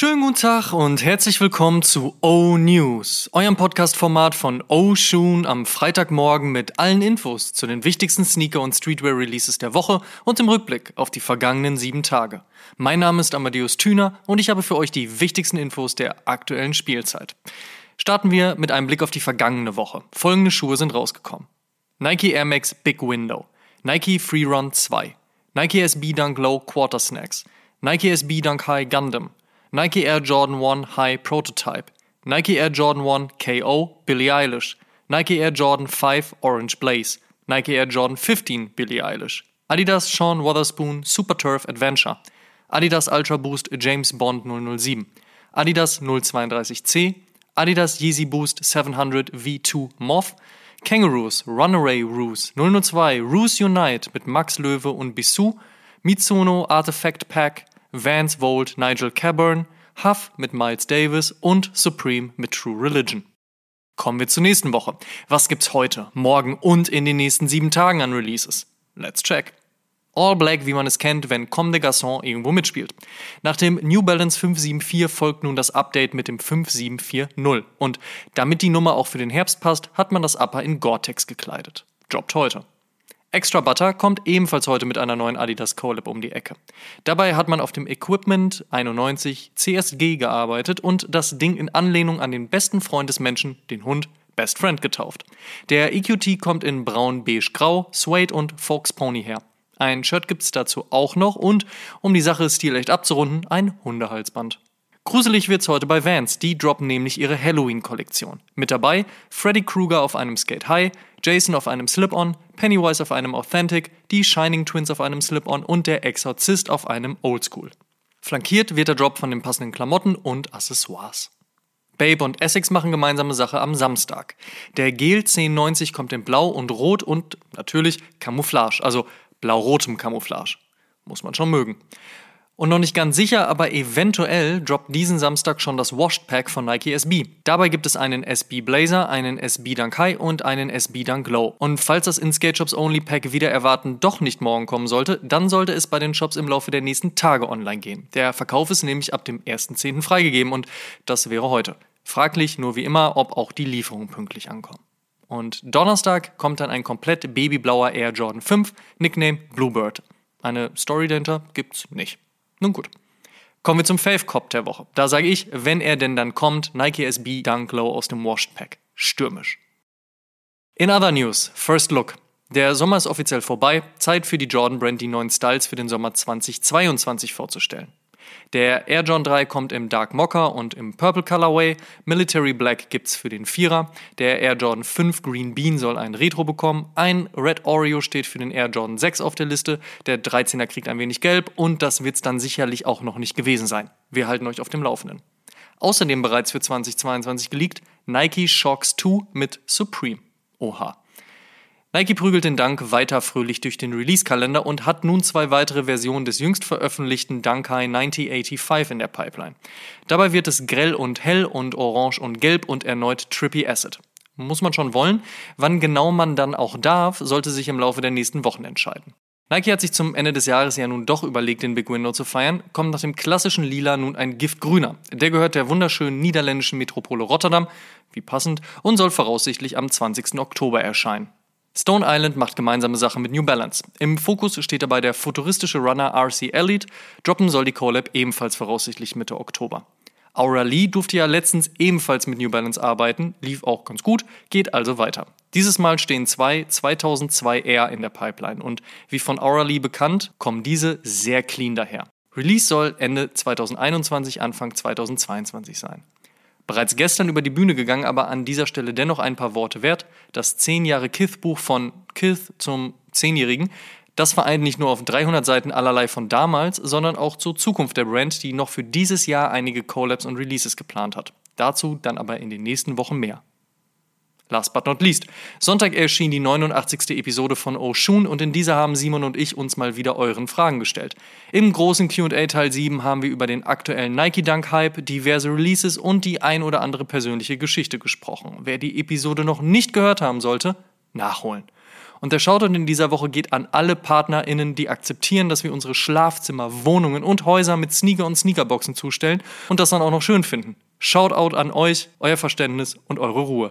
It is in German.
Schönen guten Tag und herzlich willkommen zu O News, eurem Podcast-Format von O Shoon am Freitagmorgen mit allen Infos zu den wichtigsten Sneaker- und Streetwear-Releases der Woche und im Rückblick auf die vergangenen sieben Tage. Mein Name ist Amadeus Thüner und ich habe für euch die wichtigsten Infos der aktuellen Spielzeit. Starten wir mit einem Blick auf die vergangene Woche. Folgende Schuhe sind rausgekommen. Nike Air Max Big Window, Nike Freerun 2, Nike SB Dunk Low Quarter Snacks, Nike SB Dunk High Gundam, Nike Air Jordan 1 High Prototype, Nike Air Jordan 1 KO Billie Eilish, Nike Air Jordan 5 Orange Blaze, Nike Air Jordan 15 Billie Eilish, Adidas Sean Wotherspoon Super Turf Adventure, Adidas Ultra Boost James Bond 007, Adidas 032C, Adidas Yeezy Boost 700 V2 Moth, Kangaroos Runaway Roos 002 Roos Unite mit Max Löwe und Bissou, Mitsuno Artifact Pack, Vance Volt Nigel Caburn, Huff mit Miles Davis und Supreme mit True Religion. Kommen wir zur nächsten Woche. Was gibt's heute, morgen und in den nächsten sieben Tagen an Releases? Let's check. All Black, wie man es kennt, wenn Comme des Garçons irgendwo mitspielt. Nach dem New Balance 574 folgt nun das Update mit dem 5740. Und damit die Nummer auch für den Herbst passt, hat man das Upper in Gore-Tex gekleidet. Droppt heute. Extra Butter kommt ebenfalls heute mit einer neuen Adidas Collab um die Ecke. Dabei hat man auf dem Equipment 91 CSG gearbeitet und das Ding in Anlehnung an den besten Freund des Menschen, den Hund, Best Friend getauft. Der EQT kommt in braun, beige, grau, Suede und Fox Pony her. Ein Shirt gibt's dazu auch noch und, um die Sache stilecht abzurunden, ein Hundehalsband. Gruselig wird's heute bei Vans, die droppen nämlich ihre Halloween-Kollektion. Mit dabei Freddy Krueger auf einem Skate High, Jason auf einem Slip-On, Pennywise auf einem Authentic, die Shining Twins auf einem Slip-On und der Exorzist auf einem Oldschool. Flankiert wird der Drop von den passenden Klamotten und Accessoires. Babe und Essex machen gemeinsame Sache am Samstag. Der Gel 1090 kommt in Blau und Rot und natürlich Camouflage, also blau-rotem Camouflage. Muss man schon mögen. Und noch nicht ganz sicher, aber eventuell droppt diesen Samstag schon das Washed Pack von Nike SB. Dabei gibt es einen SB Blazer, einen SB Dunk High und einen SB Dunk Low. Und falls das in Skate Shops Only Pack wieder erwarten doch nicht morgen kommen sollte, dann sollte es bei den Shops im Laufe der nächsten Tage online gehen. Der Verkauf ist nämlich ab dem 1.10. freigegeben und das wäre heute. Fraglich nur wie immer, ob auch die Lieferungen pünktlich ankommen. Und Donnerstag kommt dann ein komplett babyblauer Air Jordan 5, Nickname Bluebird. Eine Story dahinter gibt's nicht. Nun gut. Kommen wir zum Fave Cop der Woche. Da sage ich, wenn er denn dann kommt, Nike SB Dunk Low aus dem Washed Pack. Stürmisch. In other news, First Look. Der Sommer ist offiziell vorbei. Zeit für die Jordan Brand die neuen Styles für den Sommer 2022 vorzustellen. Der Air John 3 kommt im Dark Mocha und im Purple Colorway. Military Black gibt's für den Vierer. Der Air Jordan 5 Green Bean soll ein Retro bekommen. Ein Red Oreo steht für den Air Jordan 6 auf der Liste. Der 13er kriegt ein wenig gelb und das wird's dann sicherlich auch noch nicht gewesen sein. Wir halten euch auf dem Laufenden. Außerdem bereits für 2022 geleakt Nike Shocks 2 mit Supreme. Oha. Nike prügelt den Dunk weiter fröhlich durch den Release-Kalender und hat nun zwei weitere Versionen des jüngst veröffentlichten Dunk High 9085 in der Pipeline. Dabei wird es grell und hell und orange und gelb und erneut Trippy Acid. Muss man schon wollen. Wann genau man dann auch darf, sollte sich im Laufe der nächsten Wochen entscheiden. Nike hat sich zum Ende des Jahres ja nun doch überlegt, den Big Window zu feiern, kommt nach dem klassischen Lila nun ein Giftgrüner. Der gehört der wunderschönen niederländischen Metropole Rotterdam, wie passend, und soll voraussichtlich am 20. Oktober erscheinen. Stone Island macht gemeinsame Sache mit New Balance. Im Fokus steht dabei der futuristische Runner RC Elite. Droppen soll die Collab ebenfalls voraussichtlich Mitte Oktober. Aura Lee durfte ja letztens ebenfalls mit New Balance arbeiten, lief auch ganz gut, geht also weiter. Dieses Mal stehen zwei 2002 R in der Pipeline und wie von Aura Lee bekannt, kommen diese sehr clean daher. Release soll Ende 2021, Anfang 2022 sein. Bereits gestern über die Bühne gegangen, aber an dieser Stelle dennoch ein paar Worte wert. Das 10 Jahre Kith-Buch von Kith zum 10-Jährigen, das vereint nicht nur auf 300 Seiten allerlei von damals, sondern auch zur Zukunft der Brand, die noch für dieses Jahr einige Collabs und Releases geplant hat. Dazu dann aber in den nächsten Wochen mehr. Last but not least. Sonntag erschien die 89. Episode von Oshun und in dieser haben Simon und ich uns mal wieder euren Fragen gestellt. Im großen QA Teil 7 haben wir über den aktuellen Nike Dunk Hype, diverse Releases und die ein oder andere persönliche Geschichte gesprochen. Wer die Episode noch nicht gehört haben sollte, nachholen. Und der Shoutout in dieser Woche geht an alle PartnerInnen, die akzeptieren, dass wir unsere Schlafzimmer, Wohnungen und Häuser mit Sneaker und Sneakerboxen zustellen und das dann auch noch schön finden. Shoutout an euch, euer Verständnis und eure Ruhe.